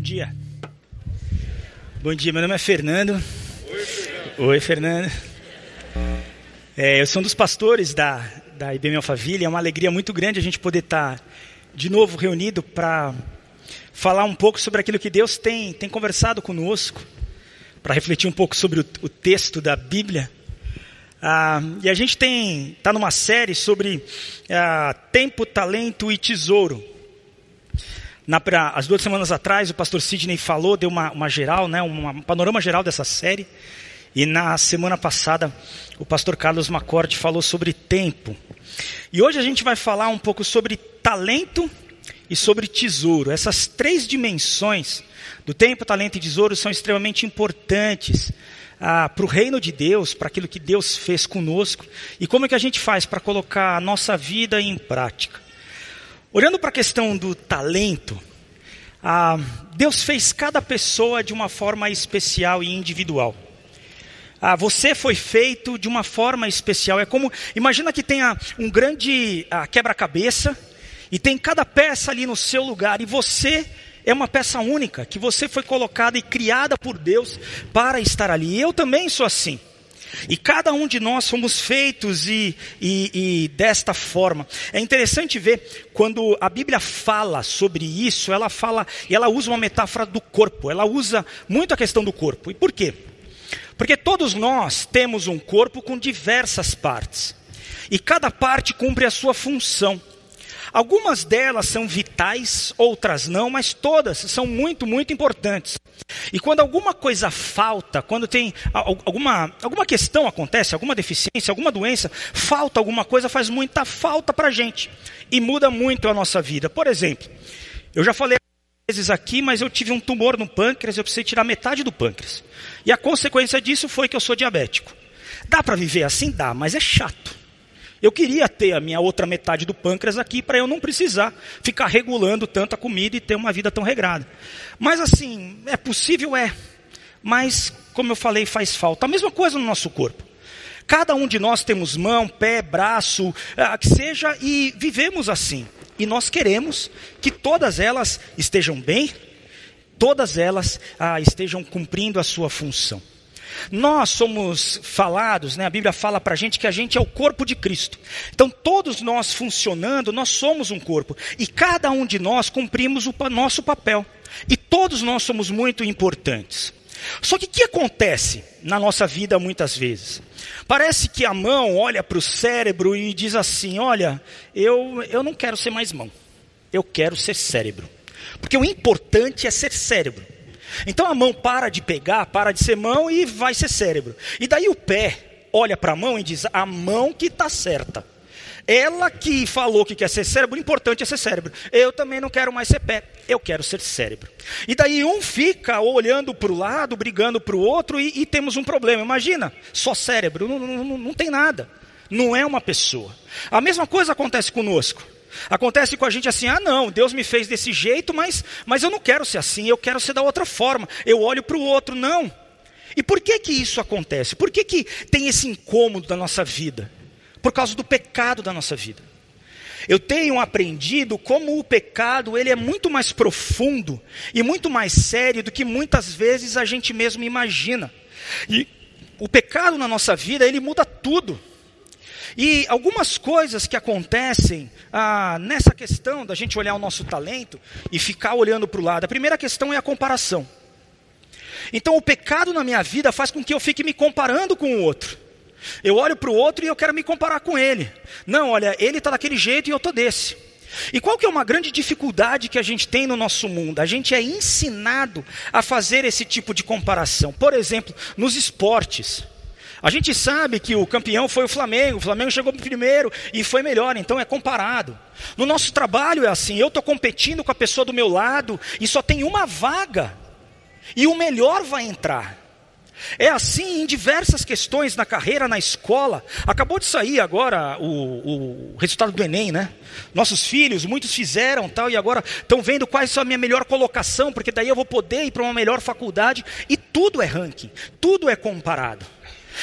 Bom dia. Bom dia, meu nome é Fernando. Oi, Fernando. Oi, Fernando. É, eu sou um dos pastores da, da IBM Alphaville. É uma alegria muito grande a gente poder estar de novo reunido para falar um pouco sobre aquilo que Deus tem, tem conversado conosco, para refletir um pouco sobre o, o texto da Bíblia. Ah, e a gente tem está numa série sobre ah, tempo, talento e tesouro. Na, as duas semanas atrás, o pastor Sidney falou, deu uma, uma geral, né, um panorama geral dessa série. E na semana passada, o pastor Carlos Macorte falou sobre tempo. E hoje a gente vai falar um pouco sobre talento e sobre tesouro. Essas três dimensões do tempo, talento e tesouro são extremamente importantes ah, para o reino de Deus, para aquilo que Deus fez conosco. E como é que a gente faz para colocar a nossa vida em prática? Olhando para a questão do talento, ah, Deus fez cada pessoa de uma forma especial e individual. Ah, você foi feito de uma forma especial. É como, imagina que tenha um grande ah, quebra-cabeça e tem cada peça ali no seu lugar e você é uma peça única que você foi colocada e criada por Deus para estar ali. Eu também sou assim. E cada um de nós somos feitos e, e, e, desta forma. É interessante ver quando a Bíblia fala sobre isso, ela fala, e ela usa uma metáfora do corpo, ela usa muito a questão do corpo. E por quê? Porque todos nós temos um corpo com diversas partes. E cada parte cumpre a sua função. Algumas delas são vitais, outras não, mas todas são muito, muito importantes. E quando alguma coisa falta, quando tem alguma, alguma questão acontece, alguma deficiência, alguma doença, falta alguma coisa, faz muita falta para a gente. E muda muito a nossa vida. Por exemplo, eu já falei vezes aqui, mas eu tive um tumor no pâncreas, eu precisei tirar metade do pâncreas. E a consequência disso foi que eu sou diabético. Dá para viver assim? Dá, mas é chato. Eu queria ter a minha outra metade do pâncreas aqui para eu não precisar ficar regulando tanta comida e ter uma vida tão regrada. Mas assim, é possível? É. Mas, como eu falei, faz falta. A mesma coisa no nosso corpo. Cada um de nós temos mão, pé, braço, ah, que seja, e vivemos assim. E nós queremos que todas elas estejam bem, todas elas ah, estejam cumprindo a sua função. Nós somos falados, né? a Bíblia fala para a gente que a gente é o corpo de Cristo. Então, todos nós funcionando, nós somos um corpo. E cada um de nós cumprimos o nosso papel. E todos nós somos muito importantes. Só que o que acontece na nossa vida muitas vezes? Parece que a mão olha para o cérebro e diz assim: Olha, eu, eu não quero ser mais mão, eu quero ser cérebro. Porque o importante é ser cérebro. Então a mão para de pegar, para de ser mão e vai ser cérebro. E daí o pé olha para a mão e diz: a mão que está certa. Ela que falou que quer ser cérebro, o importante é ser cérebro. Eu também não quero mais ser pé, eu quero ser cérebro. E daí um fica olhando para o lado, brigando para o outro e, e, temos um problema. Imagina, só cérebro, não, não, não tem nada. Não é uma pessoa. A mesma coisa acontece conosco. Acontece com a gente assim: ah, não, Deus me fez desse jeito, mas, mas eu não quero ser assim, eu quero ser da outra forma. Eu olho para o outro, não. E por que que isso acontece? Por que, que tem esse incômodo da nossa vida? Por causa do pecado da nossa vida. Eu tenho aprendido como o pecado ele é muito mais profundo e muito mais sério do que muitas vezes a gente mesmo imagina. E o pecado na nossa vida ele muda tudo. E algumas coisas que acontecem ah, nessa questão da gente olhar o nosso talento e ficar olhando para o lado. A primeira questão é a comparação. Então o pecado na minha vida faz com que eu fique me comparando com o outro. Eu olho para o outro e eu quero me comparar com ele. Não, olha, ele está daquele jeito e eu estou desse. E qual que é uma grande dificuldade que a gente tem no nosso mundo? A gente é ensinado a fazer esse tipo de comparação. Por exemplo, nos esportes. A gente sabe que o campeão foi o Flamengo, o Flamengo chegou primeiro e foi melhor, então é comparado. No nosso trabalho é assim, eu estou competindo com a pessoa do meu lado e só tem uma vaga, e o melhor vai entrar. É assim em diversas questões na carreira, na escola. Acabou de sair agora o, o resultado do Enem, né? Nossos filhos, muitos fizeram tal, e agora estão vendo quais são a minha melhor colocação, porque daí eu vou poder ir para uma melhor faculdade. E tudo é ranking, tudo é comparado.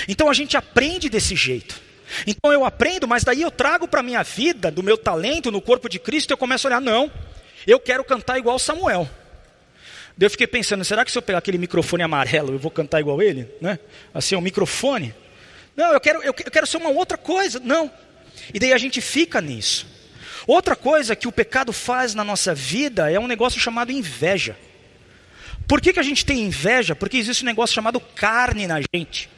Então a gente aprende desse jeito. Então eu aprendo, mas daí eu trago para a minha vida, do meu talento no corpo de Cristo, eu começo a olhar, não, eu quero cantar igual Samuel. Daí eu fiquei pensando, será que se eu pegar aquele microfone amarelo, eu vou cantar igual ele? Né? Assim, um microfone. Não, eu quero, eu quero ser uma outra coisa. Não. E daí a gente fica nisso. Outra coisa que o pecado faz na nossa vida é um negócio chamado inveja. Por que, que a gente tem inveja? Porque existe um negócio chamado carne na gente.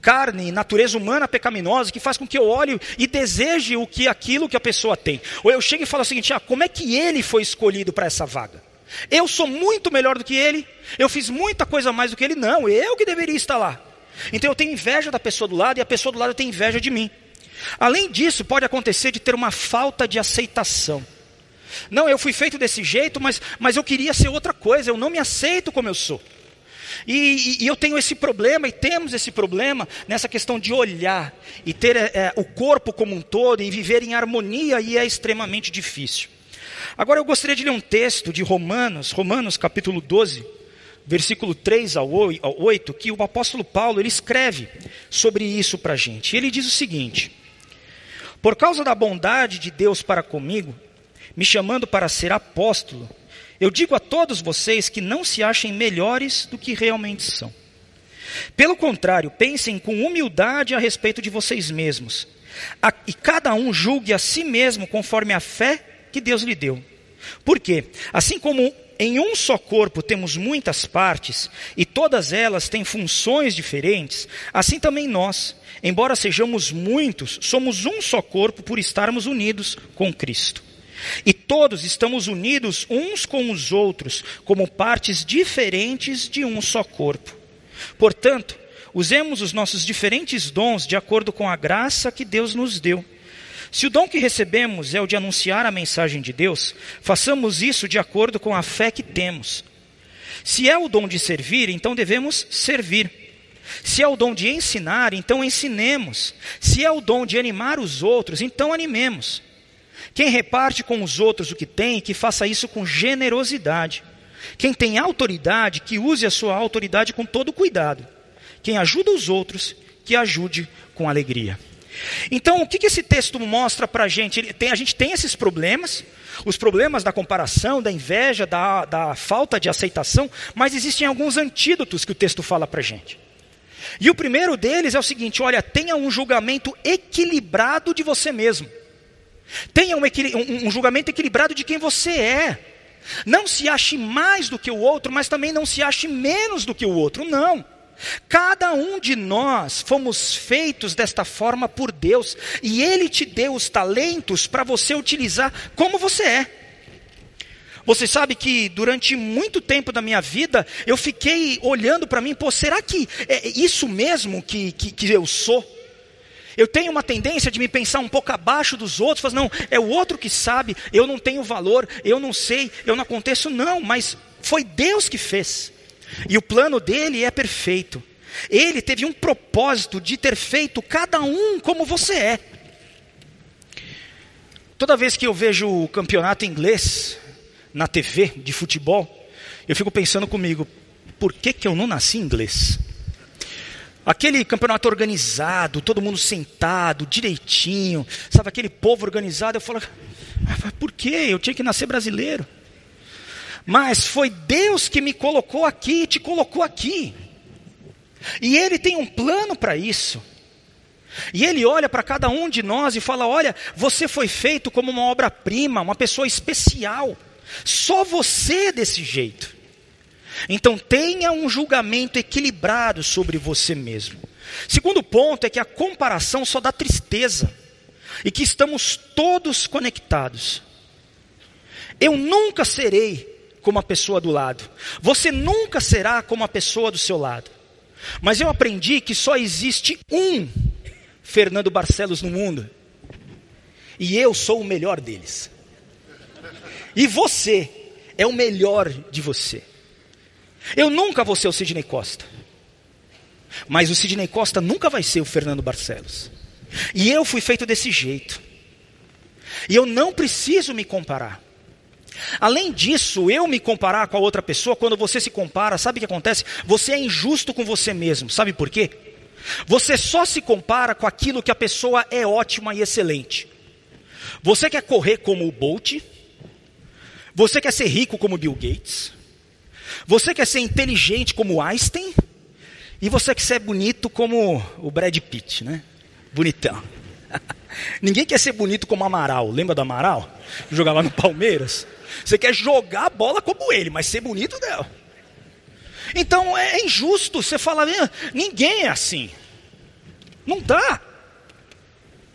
Carne, natureza humana pecaminosa, que faz com que eu olhe e deseje o que aquilo que a pessoa tem. Ou eu chego e falo o seguinte: ah, como é que ele foi escolhido para essa vaga? Eu sou muito melhor do que ele, eu fiz muita coisa mais do que ele, não, eu que deveria estar lá. Então eu tenho inveja da pessoa do lado e a pessoa do lado tem inveja de mim. Além disso, pode acontecer de ter uma falta de aceitação. Não, eu fui feito desse jeito, mas, mas eu queria ser outra coisa, eu não me aceito como eu sou. E, e, e eu tenho esse problema, e temos esse problema nessa questão de olhar e ter é, o corpo como um todo e viver em harmonia, e é extremamente difícil. Agora eu gostaria de ler um texto de Romanos, Romanos capítulo 12, versículo 3 ao 8, que o apóstolo Paulo ele escreve sobre isso para a gente. Ele diz o seguinte: Por causa da bondade de Deus para comigo, me chamando para ser apóstolo, eu digo a todos vocês que não se achem melhores do que realmente são. Pelo contrário, pensem com humildade a respeito de vocês mesmos, e cada um julgue a si mesmo conforme a fé que Deus lhe deu. Por quê? Assim como em um só corpo temos muitas partes, e todas elas têm funções diferentes, assim também nós, embora sejamos muitos, somos um só corpo por estarmos unidos com Cristo. E todos estamos unidos uns com os outros, como partes diferentes de um só corpo. Portanto, usemos os nossos diferentes dons de acordo com a graça que Deus nos deu. Se o dom que recebemos é o de anunciar a mensagem de Deus, façamos isso de acordo com a fé que temos. Se é o dom de servir, então devemos servir. Se é o dom de ensinar, então ensinemos. Se é o dom de animar os outros, então animemos. Quem reparte com os outros o que tem, que faça isso com generosidade. Quem tem autoridade, que use a sua autoridade com todo cuidado. Quem ajuda os outros, que ajude com alegria. Então, o que, esse texto mostra para a gente? A gente tem esses problemas, os problemas da comparação, da inveja, da, da falta de aceitação, mas existem alguns antídotos que o texto fala para a gente. E o primeiro deles é o seguinte: olha, tenha um julgamento equilibrado de você mesmo. Tenha um, um, julgamento equilibrado de quem você é. Não se ache mais do que o outro, mas também não se ache menos do que o outro. Não. Cada um de nós fomos feitos desta forma por Deus, e Ele te deu os talentos para você utilizar como você é. Você sabe que durante muito tempo da minha vida eu fiquei olhando para mim, pô, será que é isso mesmo que, que, que eu sou? Eu tenho uma tendência de me pensar um pouco abaixo dos outros, falar, não, é o outro que sabe, eu não tenho valor, eu não sei, eu não aconteço, não, mas foi Deus que fez. E o plano dele é perfeito. Ele teve um propósito de ter feito cada um como você é. Toda vez que eu vejo o campeonato inglês na TV de futebol, eu fico pensando comigo, por que, que eu não nasci inglês? Aquele campeonato organizado, todo mundo sentado, direitinho, sabe, aquele povo organizado, eu falo, por que? Eu tinha que nascer brasileiro. Mas foi Deus que me colocou aqui, te colocou aqui. E Ele tem um plano para isso. E Ele olha para cada um de nós e fala: Olha, você foi feito como uma obra-prima, uma pessoa especial. Só você desse jeito. Então tenha um julgamento equilibrado sobre você mesmo. Segundo ponto é que a comparação só dá tristeza e que estamos todos conectados. Eu nunca serei como a pessoa do lado. Você nunca será como a pessoa do seu lado. Mas eu aprendi que só existe um Fernando Barcelos no mundo. E eu sou o melhor deles. E você é o melhor de você. Eu nunca vou ser o Sidney Costa. Mas o Sidney Costa nunca vai ser o Fernando Barcelos. E eu fui feito desse jeito. E eu não preciso me comparar. Além disso, eu me comparar com a outra pessoa, quando você se compara, sabe o que acontece? Você é injusto com você mesmo. Sabe por quê? Você só se compara com aquilo que a pessoa é ótima e excelente. Você quer correr como o Bolt? Você quer ser rico como Bill Gates? Você quer ser inteligente como Einstein? E você quer ser bonito como o Brad Pitt, né? Bonitão. Ninguém quer ser bonito como Amaral. Lembra do Amaral? Jogava no Palmeiras. Você quer jogar a bola como ele, mas ser bonito não. Então é injusto. Você fala, ninguém é assim. Não dá.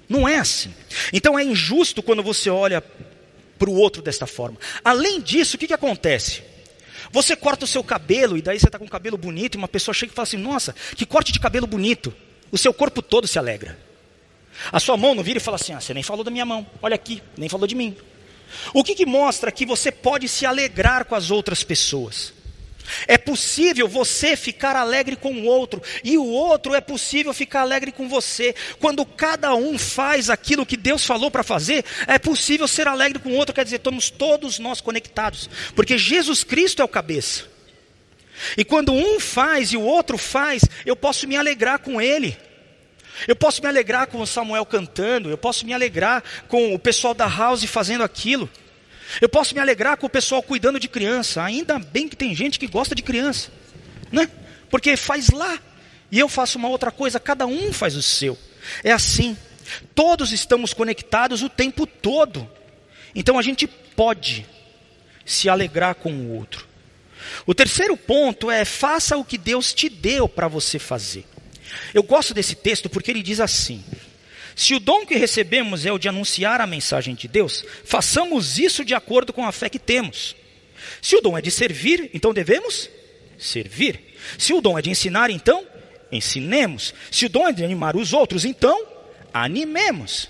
Não é assim. Então é injusto quando você olha para o outro desta forma. Além disso, o que, que acontece? Você corta o seu cabelo e daí você está com o cabelo bonito e uma pessoa chega e fala assim: Nossa, que corte de cabelo bonito. O seu corpo todo se alegra. A sua mão não vira e fala assim: ah, Você nem falou da minha mão, olha aqui, nem falou de mim. O que, que mostra que você pode se alegrar com as outras pessoas? É possível você ficar alegre com o outro, e o outro é possível ficar alegre com você. Quando cada um faz aquilo que Deus falou para fazer, é possível ser alegre com o outro, quer dizer, estamos todos nós conectados, porque Jesus Cristo é o cabeça. E quando um faz e o outro faz, eu posso me alegrar com ele. Eu posso me alegrar com o Samuel cantando, eu posso me alegrar com o pessoal da house fazendo aquilo. Eu posso me alegrar com o pessoal cuidando de criança. Ainda bem que tem gente que gosta de criança, né? Porque faz lá e eu faço uma outra coisa, cada um faz o seu. É assim. Todos estamos conectados o tempo todo. Então a gente pode se alegrar com o outro. O terceiro ponto é: faça o que Deus te deu para você fazer. Eu gosto desse texto porque ele diz assim: se o dom que recebemos é o de anunciar a mensagem de Deus, façamos isso de acordo com a fé que temos. Se o dom é de servir, então devemos servir. Se o dom é de ensinar, então ensinemos. Se o dom é de animar os outros, então animemos.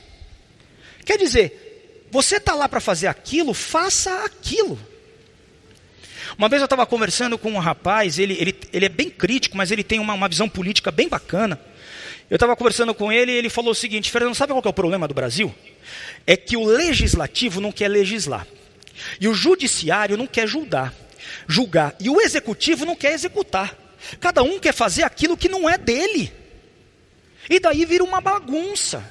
Quer dizer, você está lá para fazer aquilo, faça aquilo. Uma vez eu estava conversando com um rapaz, ele, ele, ele é bem crítico, mas ele tem uma, uma visão política bem bacana. Eu estava conversando com ele e ele falou o seguinte: Fernando, sabe qual é o problema do Brasil? É que o legislativo não quer legislar, e o judiciário não quer julgar, julgar, e o executivo não quer executar. Cada um quer fazer aquilo que não é dele, e daí vira uma bagunça.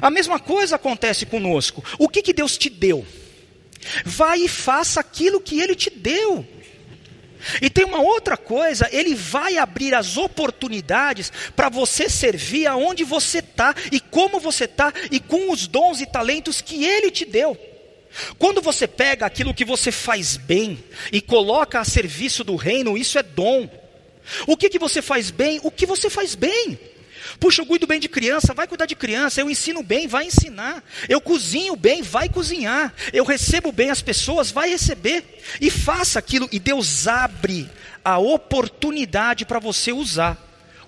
A mesma coisa acontece conosco. O que, que Deus te deu? Vai e faça aquilo que Ele te deu. E tem uma outra coisa, Ele vai abrir as oportunidades para você servir aonde você está e como você está e com os dons e talentos que Ele te deu. Quando você pega aquilo que você faz bem e coloca a serviço do reino, isso é dom. O que, que você faz bem? O que você faz bem. Puxa, eu cuido bem de criança, vai cuidar de criança. Eu ensino bem, vai ensinar. Eu cozinho bem, vai cozinhar. Eu recebo bem as pessoas, vai receber. E faça aquilo. E Deus abre a oportunidade para você usar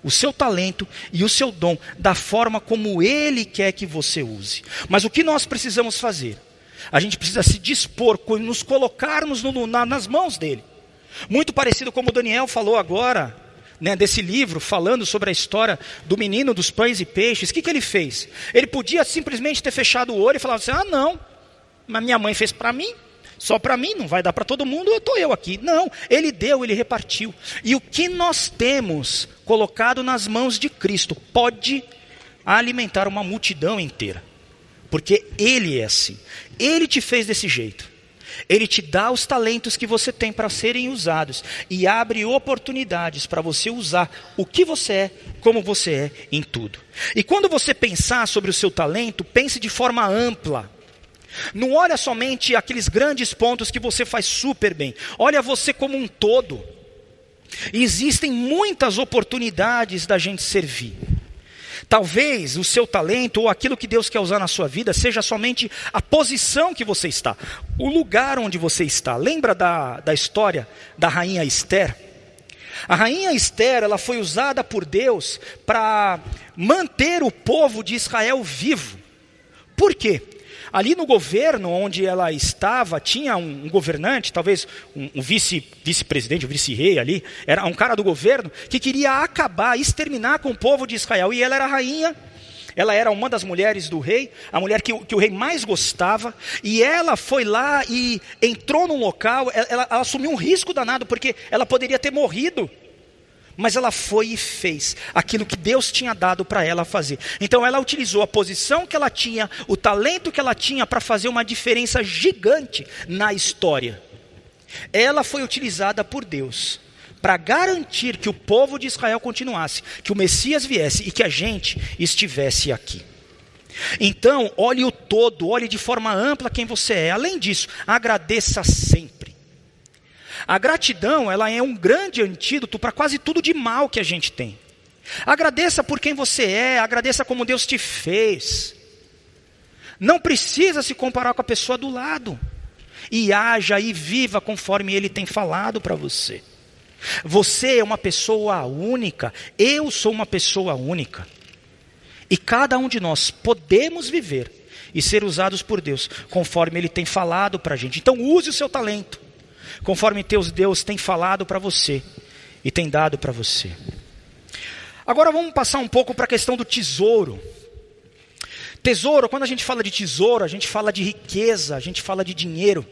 o seu talento e o seu dom da forma como Ele quer que você use. Mas o que nós precisamos fazer? A gente precisa se dispor, nos colocarmos no, na, nas mãos dele. Muito parecido como o Daniel falou agora né, desse livro, falando sobre a história do menino dos pães e peixes, o que, que ele fez? Ele podia simplesmente ter fechado o olho e falar assim: ah, não, mas minha mãe fez para mim, só para mim, não vai dar para todo mundo, eu estou eu aqui. Não, ele deu, ele repartiu. E o que nós temos colocado nas mãos de Cristo pode alimentar uma multidão inteira, porque Ele é assim, Ele te fez desse jeito. Ele te dá os talentos que você tem para serem usados e abre oportunidades para você usar o que você é, como você é em tudo. E quando você pensar sobre o seu talento, pense de forma ampla. Não olha somente aqueles grandes pontos que você faz super bem. Olha você como um todo. Existem muitas oportunidades da gente servir. Talvez o seu talento ou aquilo que Deus quer usar na sua vida seja somente a posição que você está, o lugar onde você está. Lembra da, da história da rainha Esther? A rainha Esther, ela foi usada por Deus para manter o povo de Israel vivo. Por quê? Ali no governo onde ela estava, tinha um, um governante, talvez um, um vice, vice-presidente, um vice-rei ali, era um cara do governo, que queria acabar, exterminar com o povo de Israel. E ela era rainha, ela era uma das mulheres do rei, a mulher que, que, o rei mais gostava, e ela foi lá e entrou num local, ela, ela, ela assumiu um risco danado, porque ela poderia ter morrido mas ela foi e fez aquilo que Deus tinha dado para ela fazer. Então ela utilizou a posição que ela tinha, o talento que ela tinha para fazer uma diferença gigante na história. ela foi utilizada por Deus para garantir que o povo de Israel continuasse, que o Messias viesse e que a gente estivesse aqui. Então, olhe o todo, olhe de forma ampla quem você é. Além disso, agradeça sempre. A gratidão, ela é um grande antídoto para quase tudo de mal que a gente tem. Agradeça por quem você é, agradeça como Deus te fez. Não precisa se comparar com a pessoa do lado. E haja e viva conforme Ele tem falado para você. Você é uma pessoa única, eu sou uma pessoa única. E cada um de nós podemos viver e ser usados por Deus conforme Ele tem falado para a gente. Então use o seu talento, conforme Deus tem falado para você e tem dado para você. Agora vamos passar um pouco para a questão do tesouro. Tesouro, quando a gente fala de tesouro, a gente fala de riqueza, a gente fala de dinheiro.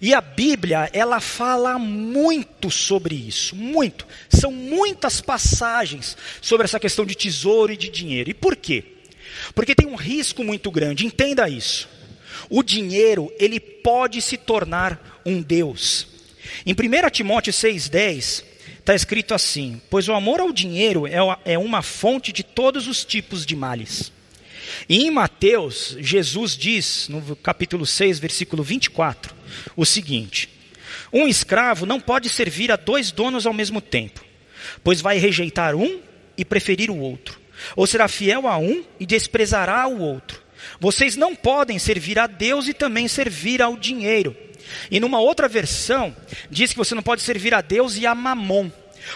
E a Bíblia, ela fala muito sobre isso, muito. São muitas passagens sobre essa questão de tesouro e de dinheiro. E por quê? Porque tem um risco muito grande, entenda isso. O dinheiro, ele pode se tornar um Deus. Em 1 Timóteo 6,10, está escrito assim: Pois o amor ao dinheiro é, é uma fonte de todos os tipos de males. E em Mateus, Jesus diz, no capítulo 6, versículo 24, o seguinte: Um escravo não pode servir a dois donos ao mesmo tempo, pois vai rejeitar um e preferir o outro, ou será fiel a um e desprezará o outro. Vocês não podem servir a Deus e também servir ao dinheiro. E numa outra versão, diz que você não pode servir a Deus e a Mamon.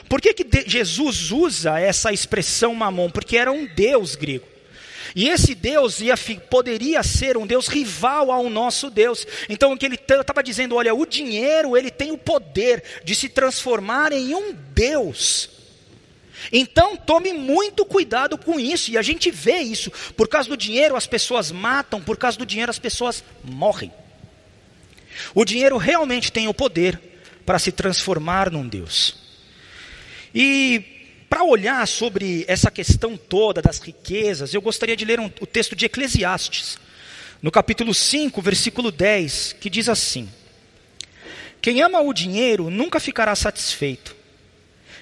Por que, que Jesus usa essa expressão Mamon? Porque era um deus grego. E esse Deus ia, poderia ser um Deus rival ao nosso Deus. Então o que ele estava dizendo, olha, o dinheiro ele tem o poder de se transformar em um Deus. Então tome muito cuidado com isso, e a gente vê isso. Por causa do dinheiro as pessoas matam, por causa do dinheiro as pessoas morrem. O dinheiro realmente tem o poder para se transformar num Deus. E para olhar sobre essa questão toda das riquezas, eu gostaria de ler um, o texto de Eclesiastes, no capítulo 5, versículo 10, que diz assim: Quem ama o dinheiro nunca ficará satisfeito.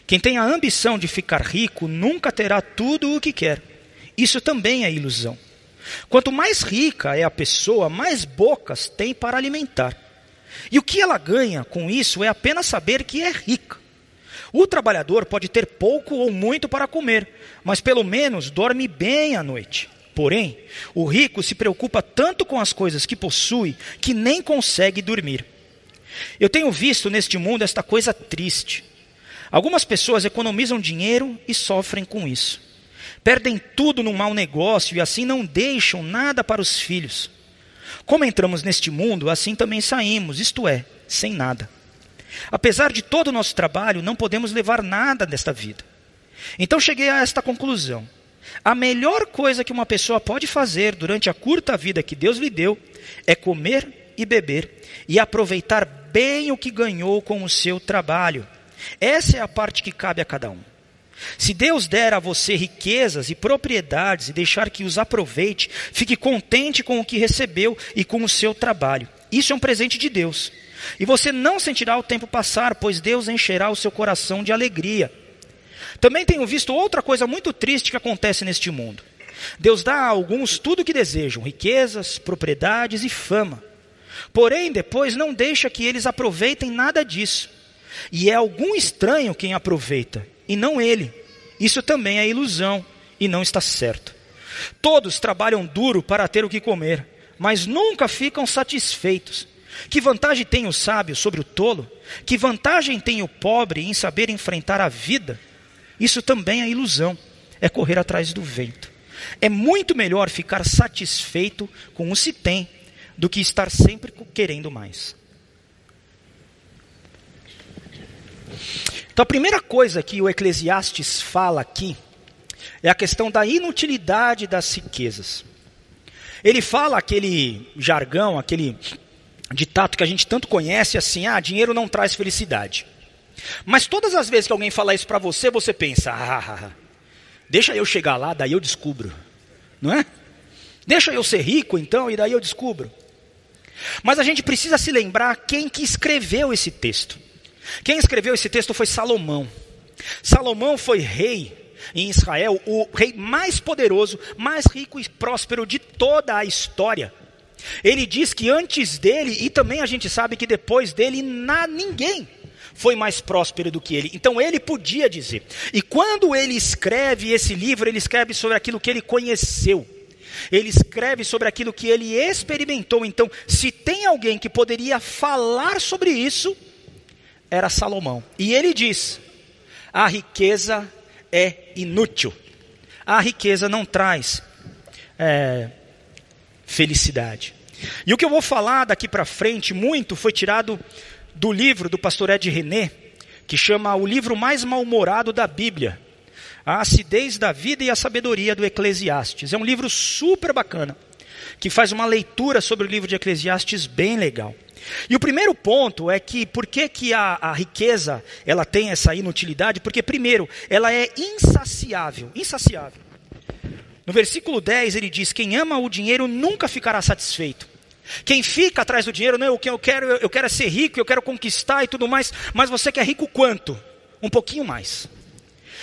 Quem tem a ambição de ficar rico nunca terá tudo o que quer. Isso também é ilusão. Quanto mais rica é a pessoa, mais bocas tem para alimentar. E o que ela ganha com isso é apenas saber que é rica. O trabalhador pode ter pouco ou muito para comer, mas pelo menos dorme bem à noite. Porém, o rico se preocupa tanto com as coisas que possui que nem consegue dormir. Eu tenho visto neste mundo esta coisa triste. Algumas pessoas economizam dinheiro e sofrem com isso. Perdem tudo num mau negócio e assim não deixam nada para os filhos. Como entramos neste mundo, assim também saímos, isto é, sem nada. Apesar de todo o nosso trabalho, não podemos levar nada desta vida. Então cheguei a esta conclusão. A melhor coisa que uma pessoa pode fazer durante a curta vida que Deus lhe deu é comer e beber e aproveitar bem o que ganhou com o seu trabalho. Essa é a parte que cabe a cada um. Se Deus der a você riquezas e propriedades e deixar que os aproveite, fique contente com o que recebeu e com o seu trabalho. Isso é um presente de Deus. E você não sentirá o tempo passar, pois Deus encherá o seu coração de alegria. Também tenho visto outra coisa muito triste que acontece neste mundo. Deus dá a alguns tudo o que desejam: riquezas, propriedades e fama. Porém, depois não deixa que eles aproveitem nada disso. E é algum estranho quem aproveita, e não ele. Isso também é ilusão e não está certo. Todos trabalham duro para ter o que comer, mas nunca ficam satisfeitos. Que vantagem tem o sábio sobre o tolo? Que vantagem tem o pobre em saber enfrentar a vida? Isso também é ilusão, é correr atrás do vento. É muito melhor ficar satisfeito com o se tem do que estar sempre querendo mais. Então a primeira coisa que o Eclesiastes fala aqui é a questão da inutilidade das riquezas. Ele fala aquele jargão, aquele ditado que a gente tanto conhece assim: ah, dinheiro não traz felicidade. Mas todas as vezes que alguém fala isso para você, você pensa: ah, ah, ah, deixa eu chegar lá, daí eu descubro. Não é? Deixa eu ser rico então, e daí eu descubro. Mas a gente precisa se lembrar quem que escreveu esse texto. Quem escreveu esse texto foi Salomão. Salomão foi rei em Israel, o rei mais poderoso, mais rico e próspero de toda a história. Ele diz que antes dele, e também a gente sabe que depois dele, na, ninguém foi mais próspero do que ele. Então ele podia dizer. E quando ele escreve esse livro, ele escreve sobre aquilo que ele conheceu. Ele escreve sobre aquilo que ele experimentou. Então, se tem alguém que poderia falar sobre isso, era Salomão. E ele diz: a riqueza é inútil. A riqueza não traz é, felicidade. E o que eu vou falar daqui para frente, muito, foi tirado do livro do pastor Ed René, que chama o livro mais mal-humorado da Bíblia. A acidez da vida e a sabedoria do Eclesiastes. É um livro super bacana, que faz uma leitura sobre o livro de Eclesiastes bem legal. E o primeiro ponto é que por que, que a, a riqueza ela tem essa inutilidade? Porque primeiro, ela é insaciável, insaciável. No versículo 10 ele diz: Quem ama o dinheiro nunca ficará satisfeito. Quem fica atrás do dinheiro, não, o que eu quero, eu quero é ser rico, eu quero conquistar e tudo mais, mas você quer rico quanto? Um pouquinho mais.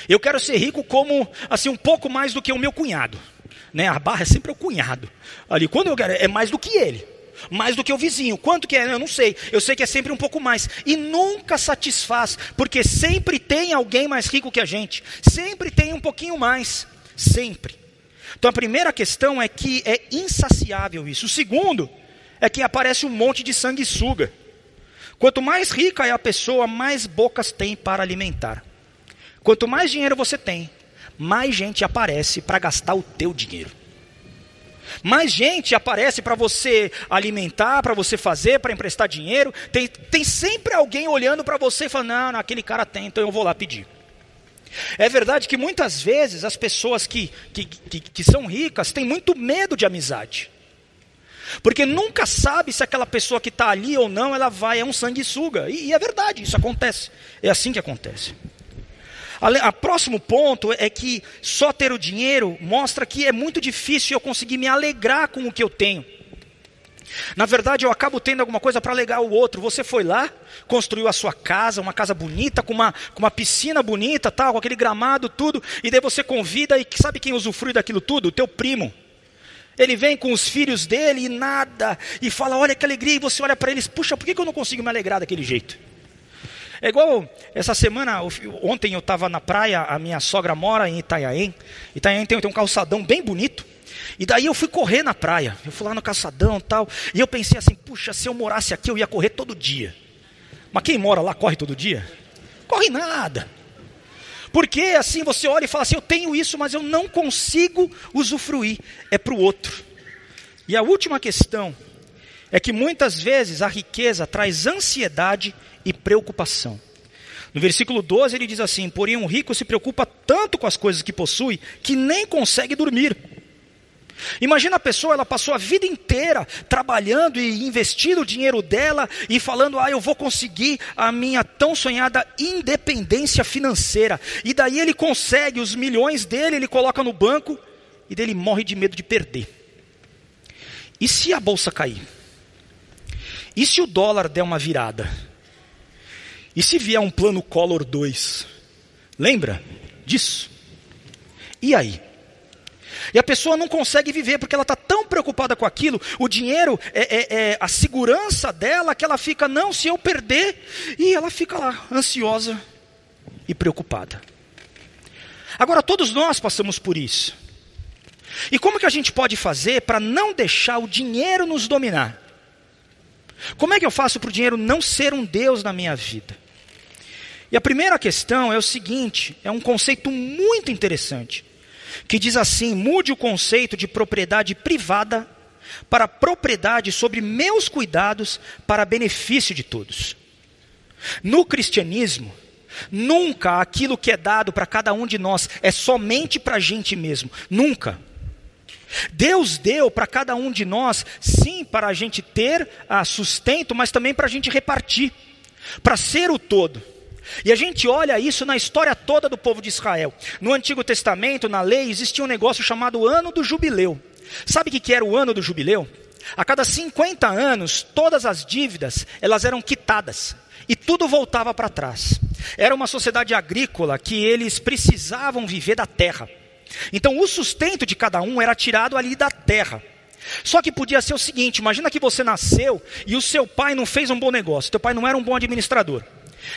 Eu quero ser rico como, assim, um pouco mais do que o meu cunhado. Né? A barra é sempre o cunhado. Ali, quando eu quero, é mais do que ele. Mais do que o vizinho. Quanto que é? Eu não sei. Eu sei que é sempre um pouco mais. E nunca satisfaz, porque sempre tem alguém mais rico que a gente. Sempre tem um pouquinho mais. Sempre. Então a primeira questão é que é insaciável isso. O segundo é que aparece um monte de sanguessuga. Quanto mais rica é a pessoa, mais bocas tem para alimentar. Quanto mais dinheiro você tem, mais gente aparece para gastar o teu dinheiro. Mais gente aparece para você alimentar, para você fazer, para emprestar dinheiro. Tem, tem sempre alguém olhando para você e falando: não, não, aquele cara tem, então eu vou lá pedir. É verdade que muitas vezes as pessoas que, que, que, que são ricas têm muito medo de amizade. Porque nunca sabe se aquela pessoa que está ali ou não, ela vai, é um sanguessuga. E, e é verdade, isso acontece. É assim que acontece. O próximo ponto é que só ter o dinheiro mostra que é muito difícil eu conseguir me alegrar com o que eu tenho. Na verdade, eu acabo tendo alguma coisa para alegar o outro. Você foi lá, construiu a sua casa, uma casa bonita, com uma, com uma piscina bonita, tal, com aquele gramado, tudo, e daí você convida e sabe quem usufrui daquilo tudo? O teu primo. Ele vem com os filhos dele e nada, e fala: Olha que alegria, e você olha para eles: Puxa, por que eu não consigo me alegrar daquele jeito? É igual essa semana, ontem eu estava na praia, a minha sogra mora em Itanhaém. Itanhaém tem, tem um calçadão bem bonito. E daí eu fui correr na praia. Eu fui lá no calçadão tal. E eu pensei assim: puxa, se eu morasse aqui eu ia correr todo dia. Mas quem mora lá corre todo dia? Corre nada. Porque assim você olha e fala assim: eu tenho isso, mas eu não consigo usufruir. É para o outro. E a última questão é que muitas vezes a riqueza traz ansiedade e preocupação. No versículo 12 ele diz assim: Porém, um rico se preocupa tanto com as coisas que possui que nem consegue dormir. Imagina a pessoa, ela passou a vida inteira trabalhando e investindo o dinheiro dela e falando: "Ah, eu vou conseguir a minha tão sonhada independência financeira". E daí ele consegue os milhões dele, ele coloca no banco e dele morre de medo de perder. E se a bolsa cair? E se o dólar der uma virada? E se vier um plano Collor 2? Lembra disso? E aí? E a pessoa não consegue viver porque ela está tão preocupada com aquilo, o dinheiro é, é, é, a segurança dela que ela fica, não, se eu perder, e ela fica lá, ansiosa e preocupada. Agora, todos nós passamos por isso. E como que a gente pode fazer para não deixar o dinheiro nos dominar? Como é que eu faço para o dinheiro não ser um Deus na minha vida? E a primeira questão é o seguinte: é um conceito muito interessante que diz assim: mude o conceito de propriedade privada para propriedade sobre meus cuidados para benefício de todos. No cristianismo, nunca aquilo que é dado para cada um de nós é somente para a gente mesmo. Nunca. Deus deu para cada um de nós, sim, para a gente ter ah, sustento, mas também para a gente repartir, para ser o todo. E a gente olha isso na história toda do povo de Israel. No Antigo Testamento, na lei, existia um negócio chamado Ano do Jubileu. Sabe o que era o Ano do Jubileu? a cada 50 anos, todas as dívidas, elas eram quitadas e tudo voltava para trás. Era uma sociedade agrícola que eles precisavam viver da terra. Então o sustento de cada um era tirado ali da terra. Só que podia ser o seguinte: imagina que você nasceu e o seu pai não fez um bom negócio, teu pai não era um bom administrador.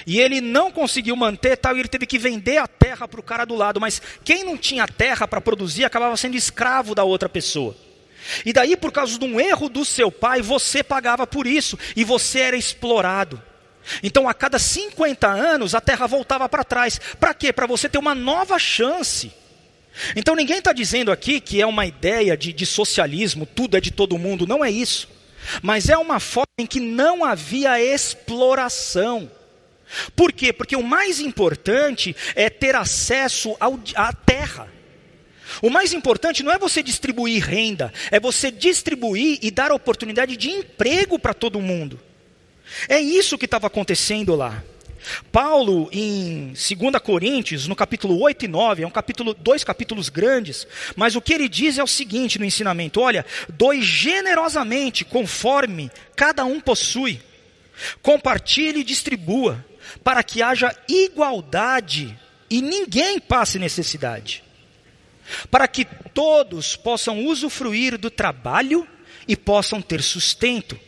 E ele não conseguiu manter tal, e ele teve que vender a terra para o cara do lado. Mas quem não tinha terra para produzir acabava sendo escravo da outra pessoa. E daí, por causa de um erro do seu pai, você pagava por isso e você era explorado. Então, a cada 50 anos, a terra voltava para trás. Para quê? Para você ter uma nova chance. Então, ninguém está dizendo aqui que é uma ideia de, de socialismo, tudo é de todo mundo. Não é isso. Mas é uma forma em que não havia exploração. Por quê? Porque o mais importante é ter acesso ao, à terra. O mais importante não é você distribuir renda, é você distribuir e dar oportunidade de emprego para todo mundo. É isso que estava acontecendo lá. Paulo, em 2 Coríntios, no capítulo 8 e 9, é um capítulo, dois capítulos grandes, mas o que ele diz é o seguinte no ensinamento: olha, doe generosamente conforme cada um possui, compartilhe e distribua, para que haja igualdade e ninguém passe necessidade, para que todos possam usufruir do trabalho e possam ter sustento.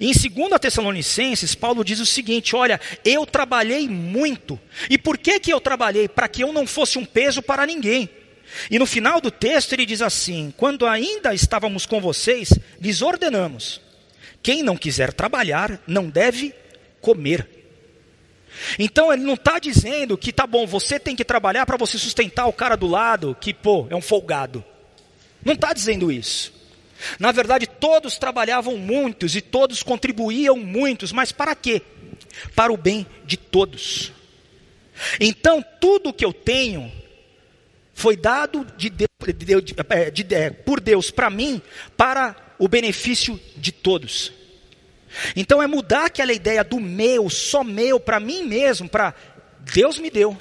Em 2 Tessalonicenses, Paulo diz o seguinte: Olha, eu trabalhei muito. E por que, que eu trabalhei? Para que eu não fosse um peso para ninguém. E no final do texto ele diz assim: Quando ainda estávamos com vocês, lhes ordenamos: quem não quiser trabalhar não deve comer. Então ele não está dizendo que tá bom, você tem que trabalhar para você sustentar o cara do lado, que pô, é um folgado. Não está dizendo isso. Na verdade, todos trabalhavam muitos e todos contribuíam muitos, mas para quê? Para o bem de todos. Então, tudo que eu tenho foi dado de Deus, de, de, de, por Deus para mim, para o benefício de todos. Então, é mudar aquela ideia do meu, só meu, para mim mesmo, para Deus me deu,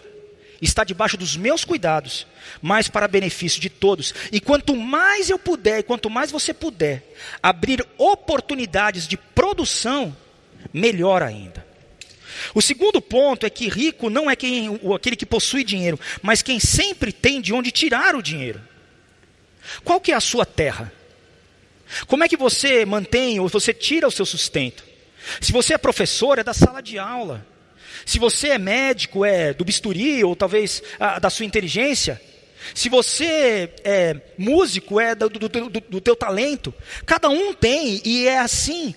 está debaixo dos meus cuidados, mas para benefício de todos. E quanto mais eu puder, e quanto mais você puder abrir oportunidades de produção, melhor ainda. O segundo ponto é que rico não é quem, aquele que possui dinheiro, mas quem sempre tem de onde tirar o dinheiro. Qual que é a sua terra? Como é que você mantém ou você tira o seu sustento? Se você é professor, é da sala de aula. Se você é médico, é do bisturi ou talvez ah, da sua inteligência. Se você é músico, é do, do, do, do teu talento. Cada um tem e é assim.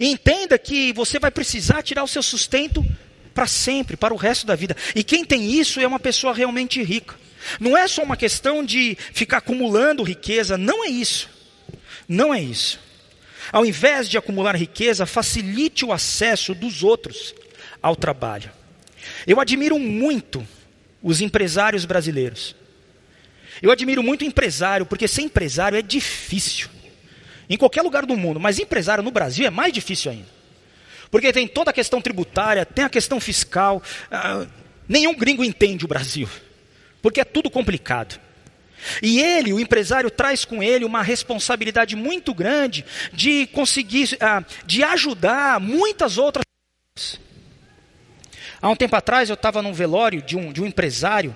entenda que você vai precisar tirar o seu sustento para sempre, para o resto da vida. E quem tem isso é uma pessoa realmente rica. Não é só uma questão de ficar acumulando riqueza, não é isso. Não é isso. Ao invés de acumular riqueza, facilite o acesso dos outros ao trabalho. Eu admiro muito os empresários brasileiros. Eu admiro muito empresário, porque ser empresário é difícil. Em qualquer lugar do mundo, mas empresário no Brasil é mais difícil ainda. Porque tem toda a questão tributária, tem a questão fiscal. Ah, nenhum gringo entende o Brasil, porque é tudo complicado. E ele, o empresário, traz com ele uma responsabilidade muito grande de conseguir, ah, de ajudar muitas outras pessoas. Há um tempo atrás eu estava num velório de um, de um empresário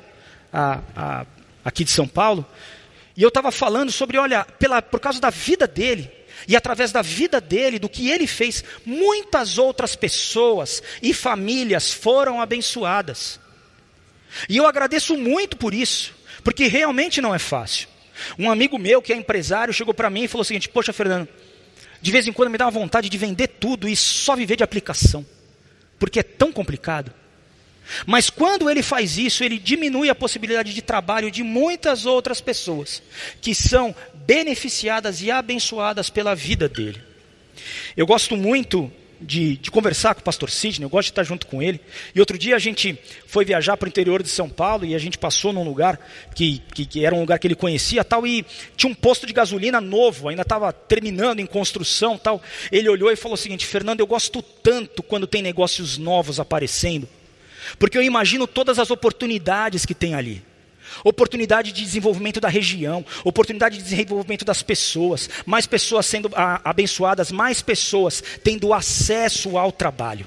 a, a, aqui de São Paulo, e eu estava falando sobre, olha, pela, por causa da vida dele, e através da vida dele, do que ele fez, muitas outras pessoas e famílias foram abençoadas. E eu agradeço muito por isso, porque realmente não é fácil. Um amigo meu que é empresário chegou para mim e falou o seguinte: Poxa, Fernando, de vez em quando me dá uma vontade de vender tudo e só viver de aplicação porque é tão complicado. Mas quando ele faz isso, ele diminui a possibilidade de trabalho de muitas outras pessoas que são beneficiadas e abençoadas pela vida dele. Eu gosto muito de, de, conversar com o pastor Sidney, eu gosto de estar junto com ele. E outro dia a gente foi viajar para o interior de São Paulo e a gente passou num lugar que, que, que, era um lugar que ele conhecia tal, e tinha um posto de gasolina novo, ainda estava terminando em construção tal. Ele olhou e falou o seguinte: Fernando, eu gosto tanto quando tem negócios novos aparecendo, porque eu imagino todas as oportunidades que tem ali. Oportunidade de desenvolvimento da região, oportunidade de desenvolvimento das pessoas, mais pessoas sendo abençoadas, mais pessoas tendo acesso ao trabalho.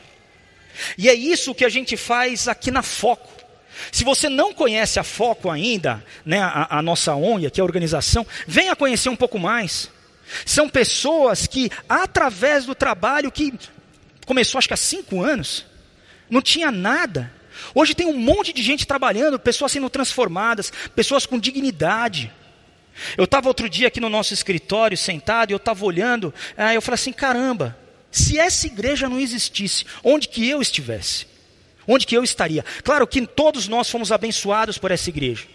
E é isso que a gente faz aqui na Foco. Se você não conhece a Foco ainda, né, a, a nossa ONG, que é a organização, venha conhecer um pouco mais. São pessoas que, através do trabalho que começou acho que há cinco anos, não tinha nada. Hoje tem um monte de gente trabalhando, pessoas sendo transformadas, pessoas com dignidade. Eu estava outro dia aqui no nosso escritório, sentado, e eu estava olhando, aí eu falei assim: caramba, se essa igreja não existisse, onde que eu estivesse? Onde que eu estaria? Claro que todos nós fomos abençoados por essa igreja.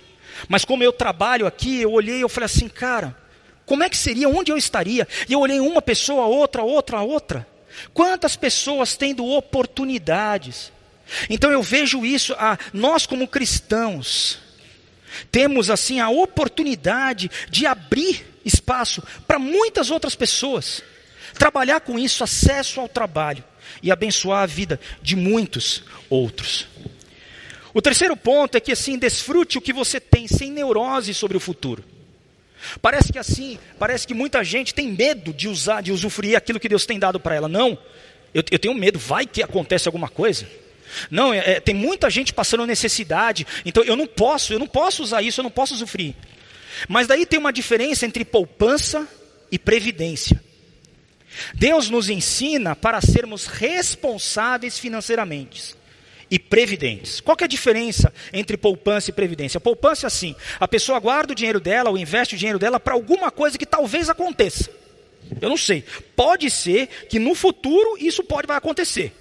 Mas como eu trabalho aqui, eu olhei e eu falei assim, cara, como é que seria? Onde eu estaria? E eu olhei uma pessoa, outra, outra, outra. Quantas pessoas tendo oportunidades? Então eu vejo isso, a, nós como cristãos, temos assim a oportunidade de abrir espaço para muitas outras pessoas. Trabalhar com isso, acesso ao trabalho e abençoar a vida de muitos outros. O terceiro ponto é que assim, desfrute o que você tem sem neurose sobre o futuro. Parece que assim, parece que muita gente tem medo de usar, de usufruir aquilo que Deus tem dado para ela. Não, eu, eu, tenho medo, vai que acontece alguma coisa. Não, é, é, tem muita gente passando necessidade, então eu não posso, eu não posso usar isso, eu não posso usufruir. Mas daí tem uma diferença entre poupança e previdência. Deus nos ensina para sermos responsáveis financeiramente e previdentes. Qual é a diferença entre poupança e previdência? Poupança é assim: a pessoa guarda o dinheiro dela ou investe o dinheiro dela para alguma coisa que talvez aconteça. Eu não sei. Pode ser que no futuro isso pode vai acontecer.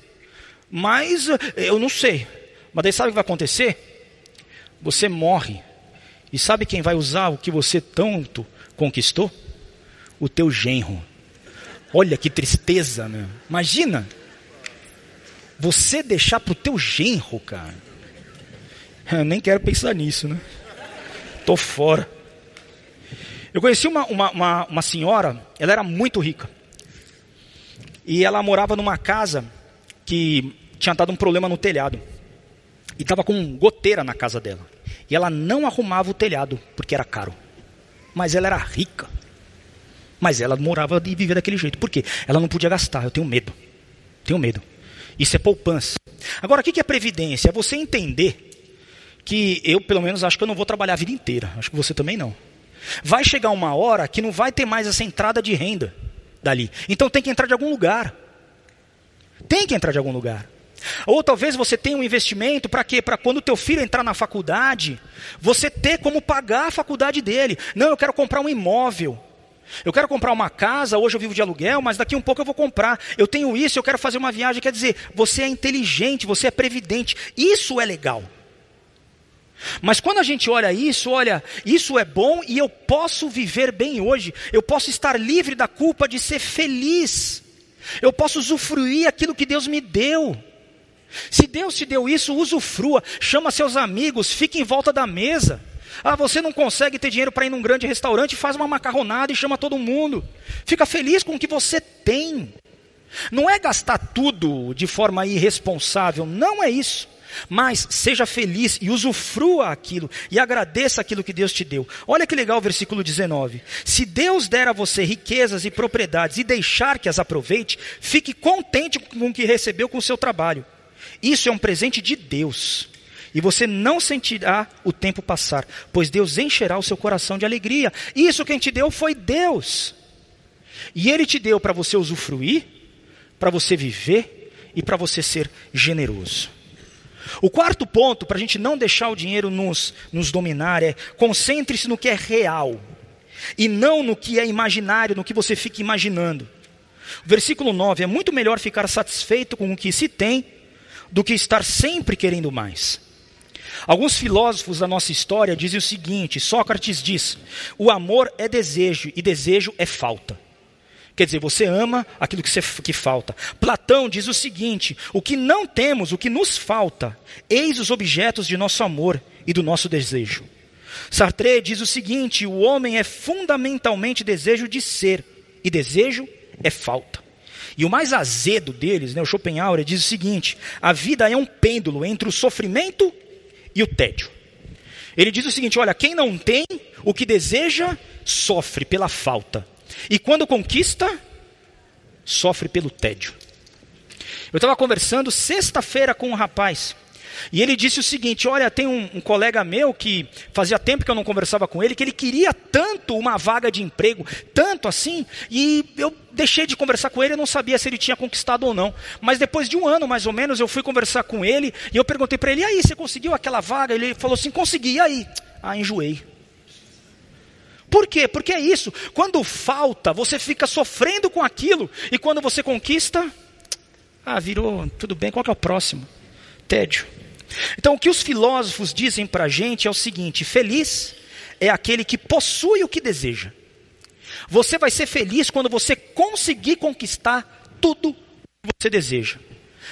Mas eh, eu não sei. Mas daí sabe o que vai acontecer? Você morre. E sabe quem vai usar o que você tanto conquistou? O teu genro. Olha que tristeza, meu. Imagina. Você deixar para o teu genro, cara. Eu nem quero pensar nisso, né? Tô fora. Eu conheci uma, uma, uma, uma senhora, ela era muito rica. E ela morava numa casa que tinha dado um problema no telhado. E estava com goteira na casa dela. E ela não arrumava o telhado, porque era caro. Mas ela era rica. Mas ela morava e vivia daquele jeito. Por quê? Ela não podia gastar. Eu tenho medo. Tenho medo. Isso é poupança. Agora, o que é previdência? É você entender que eu, pelo menos, acho que eu não vou trabalhar a vida inteira. Acho que você também não. Vai chegar uma hora que não vai ter mais essa entrada de renda dali. Então tem que entrar de algum lugar. Tem que entrar de algum lugar. Ou talvez você tenha um investimento para quê? Para quando teu filho entrar na faculdade, você ter como pagar a faculdade dele. Não, eu quero comprar um imóvel. Eu quero comprar uma casa, hoje eu vivo de aluguel, mas daqui um pouco eu vou comprar. Eu tenho isso, eu quero fazer uma viagem. Quer dizer, você é inteligente, você é previdente. Isso é legal. Mas quando a gente olha isso, olha, isso é bom e eu posso viver bem hoje. Eu posso estar livre da culpa de ser feliz. Eu posso usufruir aquilo que Deus me deu. Se Deus te deu isso, usufrua. Chama seus amigos, fique em volta da mesa. Ah, você não consegue ter dinheiro para ir num grande restaurante, faz uma macarronada e chama todo mundo. Fica feliz com o que você tem. Não é gastar tudo de forma irresponsável, não é isso. Mas seja feliz e usufrua aquilo e agradeça aquilo que Deus te deu. Olha que legal o versículo 19. Se Deus der a você riquezas e propriedades e deixar que as aproveite, fique contente com o que recebeu com o seu trabalho. Isso é um presente de Deus e você não sentirá o tempo passar, pois Deus encherá o seu coração de alegria. Isso quem te deu foi Deus. E Ele te deu para você usufruir, para você viver e para você ser generoso. O quarto ponto, para a gente não deixar o dinheiro nos, nos dominar, é concentre-se no que é real e não no que é imaginário, no que você fica imaginando. Versículo 9: é muito melhor ficar satisfeito com o que se tem do que estar sempre querendo mais. Alguns filósofos da nossa história dizem o seguinte: Sócrates diz: o amor é desejo e desejo é falta. Quer dizer, você ama aquilo que, você, que falta. Platão diz o seguinte: o que não temos, o que nos falta, eis os objetos de nosso amor e do nosso desejo. Sartre diz o seguinte: o homem é fundamentalmente desejo de ser, e desejo é falta. E o mais azedo deles, né, o Schopenhauer, diz o seguinte: a vida é um pêndulo entre o sofrimento e o tédio. Ele diz o seguinte: olha, quem não tem o que deseja, sofre pela falta. E quando conquista, sofre pelo tédio. Eu estava conversando sexta-feira com um rapaz. E ele disse o seguinte: Olha, tem um, um, colega meu que fazia tempo que eu não conversava com ele, que ele queria tanto uma vaga de emprego, tanto assim, e eu deixei de conversar com ele, eu não sabia se ele tinha conquistado ou não. Mas depois de um ano, mais ou menos, eu fui conversar com ele e eu perguntei para ele: E aí, você conseguiu aquela vaga? Ele falou assim: Consegui, e aí? Ah, enjoei. Por quê? Porque é isso. Quando falta, você fica sofrendo com aquilo, e quando você conquista, ah, virou, tudo bem, qual que é o próximo? Tédio. Então, o que os filósofos dizem para a gente é o seguinte: feliz é aquele que possui o que deseja. Você vai ser feliz quando você conseguir conquistar tudo que você deseja.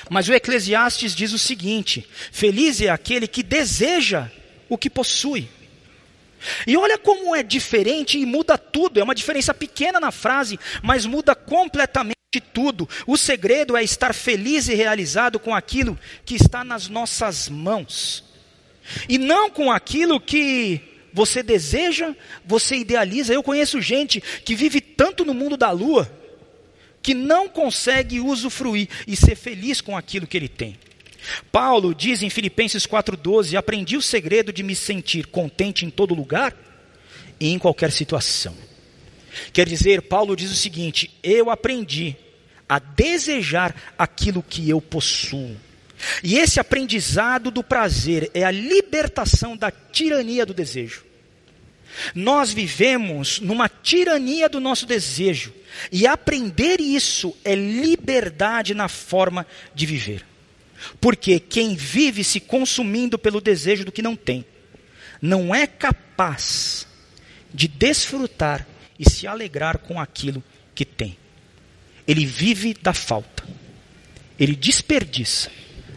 Mas o Eclesiastes diz o seguinte: feliz é aquele que deseja o que possui. E olha como é diferente e muda tudo. É uma diferença pequena na frase, mas muda completamente tudo. O segredo é estar feliz e realizado com aquilo que está nas nossas mãos. E não com aquilo que você deseja, você idealiza. Eu conheço gente que vive tanto no mundo da lua que não consegue usufruir e ser feliz com aquilo que ele tem. Paulo diz em Filipenses 4,12: Aprendi o segredo de me sentir contente em todo lugar e em qualquer situação. Quer dizer, Paulo diz o seguinte: Eu aprendi a desejar aquilo que eu possuo. E esse aprendizado do prazer é a libertação da tirania do desejo. Nós vivemos numa tirania do nosso desejo, e aprender isso é liberdade na forma de viver. Porque quem vive se consumindo pelo desejo do que não tem, não é capaz de desfrutar e se alegrar com aquilo que tem. Ele vive da falta. Ele desperdiça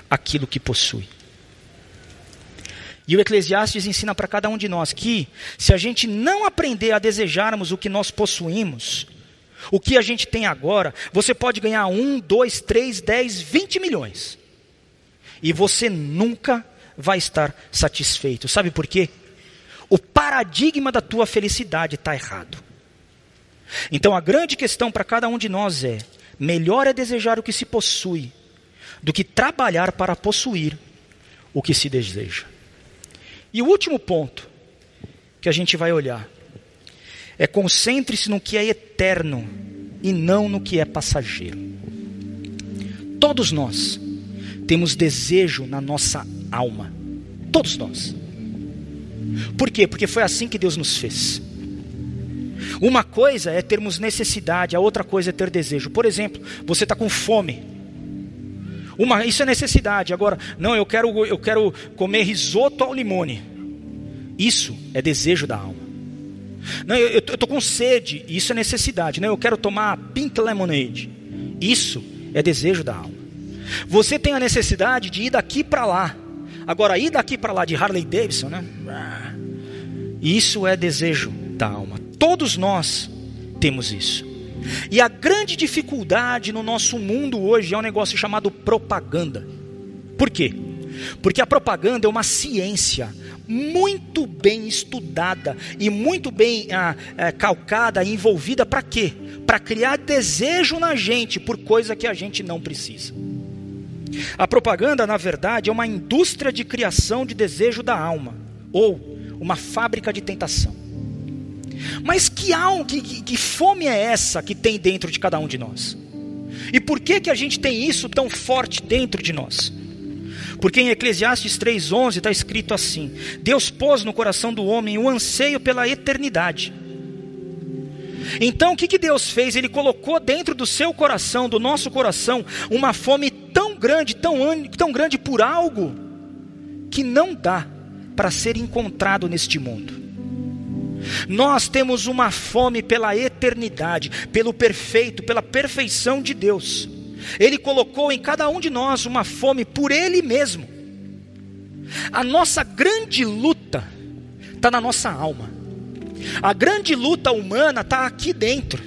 aquilo que possui. E o Eclesiastes ensina para cada um de nós que, se a gente não aprender a desejarmos o que nós possuímos, o que a gente tem agora, você pode ganhar um, dois, três, dez, vinte milhões. E você nunca vai estar satisfeito. Sabe por quê? O paradigma da tua felicidade está errado. Então a grande questão para cada um de nós é: melhor é desejar o que se possui do que trabalhar para possuir o que se deseja. E o último ponto que a gente vai olhar é concentre-se no que é eterno e não no que é passageiro. Todos nós temos desejo na nossa alma. Todos nós. Por quê? Porque foi assim que Deus nos fez. Uma coisa é termos necessidade, a outra coisa é ter desejo. Por exemplo, você está com fome. Uma, isso é necessidade. Agora, não, eu quero, eu quero comer risoto ao limone. Isso é desejo da alma. Não, eu estou com sede. Isso é necessidade. Não, eu quero tomar pink lemonade. Isso é desejo da alma. Você tem a necessidade de ir daqui para lá. Agora, ir daqui para lá de Harley Davidson, né? Isso é desejo da alma. Todos nós temos isso. E a grande dificuldade no nosso mundo hoje é um negócio chamado propaganda. Por quê? Porque a propaganda é uma ciência muito bem estudada e muito bem ah, é, calcada e envolvida para quê? Para criar desejo na gente por coisa que a gente não precisa. A propaganda, na verdade, é uma indústria de criação de desejo da alma, ou uma fábrica de tentação. Mas que, alma, que, que, fome é essa que tem dentro de cada um de nós? E por que, que a gente tem isso tão forte dentro de nós? Porque em Eclesiastes 3,11 está escrito assim: Deus pôs no coração do homem o anseio pela eternidade. Então o que, que Deus fez? Ele colocou dentro do seu coração, do nosso coração, uma fome tão grande, tão, tão grande por algo, que não dá para ser encontrado neste mundo. Nós temos uma fome pela eternidade, pelo perfeito, pela perfeição de Deus. Ele colocou em cada um de nós uma fome por Ele mesmo. A nossa grande luta está na nossa alma. A grande luta humana está aqui dentro.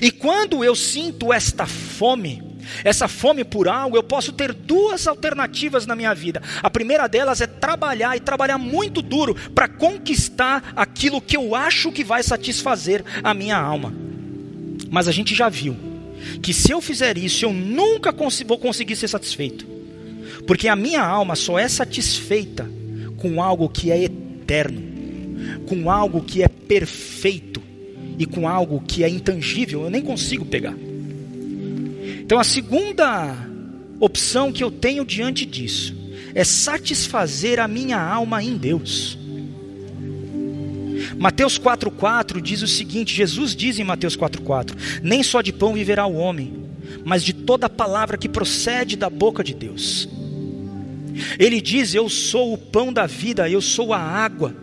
E quando eu sinto esta fome, essa fome por algo, eu posso ter duas alternativas na minha vida. A primeira delas é trabalhar e trabalhar muito duro para conquistar aquilo que eu acho que vai satisfazer a minha alma. Mas a gente já viu que se eu fizer isso, eu nunca vou conseguir ser satisfeito. Porque a minha alma só é satisfeita com algo que é eterno, com algo que é perfeito e com algo que é intangível, eu nem consigo pegar. Então a segunda opção que eu tenho diante disso é satisfazer a minha alma em Deus. Mateus 4,4 diz o seguinte: Jesus diz em Mateus 4,4: Nem só de pão viverá o homem, mas de toda palavra que procede da boca de Deus. Ele diz: Eu sou o pão da vida, eu sou a água.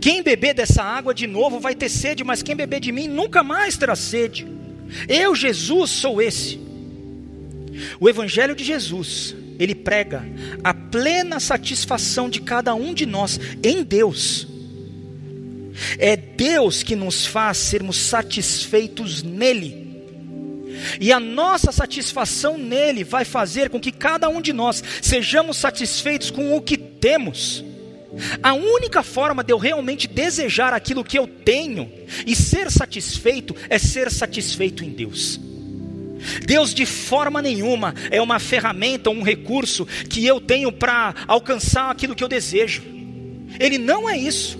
Quem beber dessa água de novo vai ter sede, mas quem beber de mim nunca mais terá sede. Eu, Jesus, sou esse. O Evangelho de Jesus, ele prega a plena satisfação de cada um de nós em Deus. É Deus que nos faz sermos satisfeitos nele. E a nossa satisfação nele vai fazer com que cada um de nós sejamos satisfeitos com o que temos. A única forma de eu realmente desejar aquilo que eu tenho e ser satisfeito é ser satisfeito em Deus. Deus de forma nenhuma é uma ferramenta, um recurso que eu tenho para alcançar aquilo que eu desejo. Ele não é isso.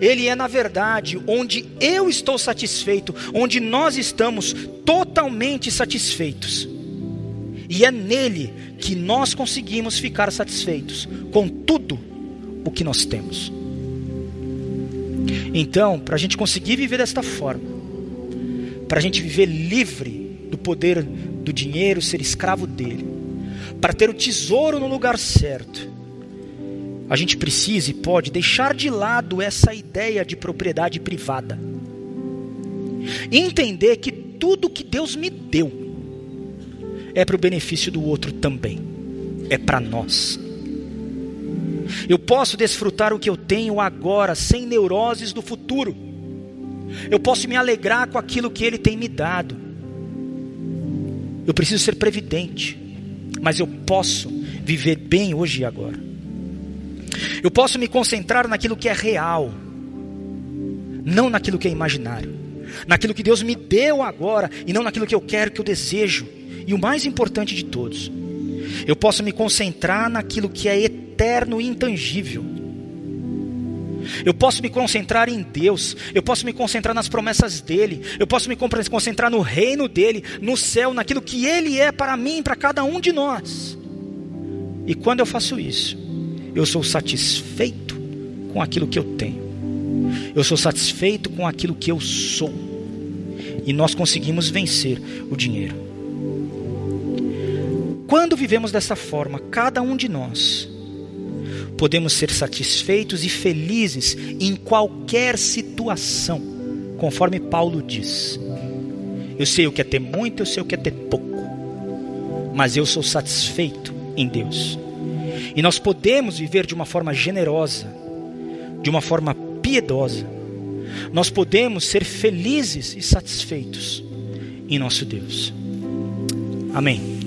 Ele é, na verdade, onde eu estou satisfeito, onde nós estamos totalmente satisfeitos. E é nele que nós conseguimos ficar satisfeitos com tudo o que nós temos. Então, para a gente conseguir viver desta forma, para a gente viver livre do poder do dinheiro, ser escravo dele, para ter o tesouro no lugar certo, a gente precisa e pode deixar de lado essa ideia de propriedade privada. E entender que tudo que Deus me deu é para o benefício do outro também, é para nós. Eu posso desfrutar o que eu tenho agora, sem neuroses do futuro. Eu posso me alegrar com aquilo que Ele tem me dado. Eu preciso ser previdente, mas eu posso viver bem hoje e agora. Eu posso me concentrar naquilo que é real, não naquilo que é imaginário, naquilo que Deus me deu agora e não naquilo que eu quero, que eu desejo. E o mais importante de todos, eu posso me concentrar naquilo que é eterno e intangível. Eu posso me concentrar em Deus, eu posso me concentrar nas promessas dEle, eu posso me concentrar no reino dEle, no céu, naquilo que Ele é para mim, para cada um de nós. E quando eu faço isso, eu sou satisfeito com aquilo que eu tenho, eu sou satisfeito com aquilo que eu sou, e nós conseguimos vencer o dinheiro. Quando vivemos dessa forma, cada um de nós, podemos ser satisfeitos e felizes em qualquer situação, conforme Paulo diz. Eu sei o que é ter muito, eu sei o que é ter pouco, mas eu sou satisfeito em Deus. E nós podemos viver de uma forma generosa, de uma forma piedosa. Nós podemos ser felizes e satisfeitos em nosso Deus. Amém.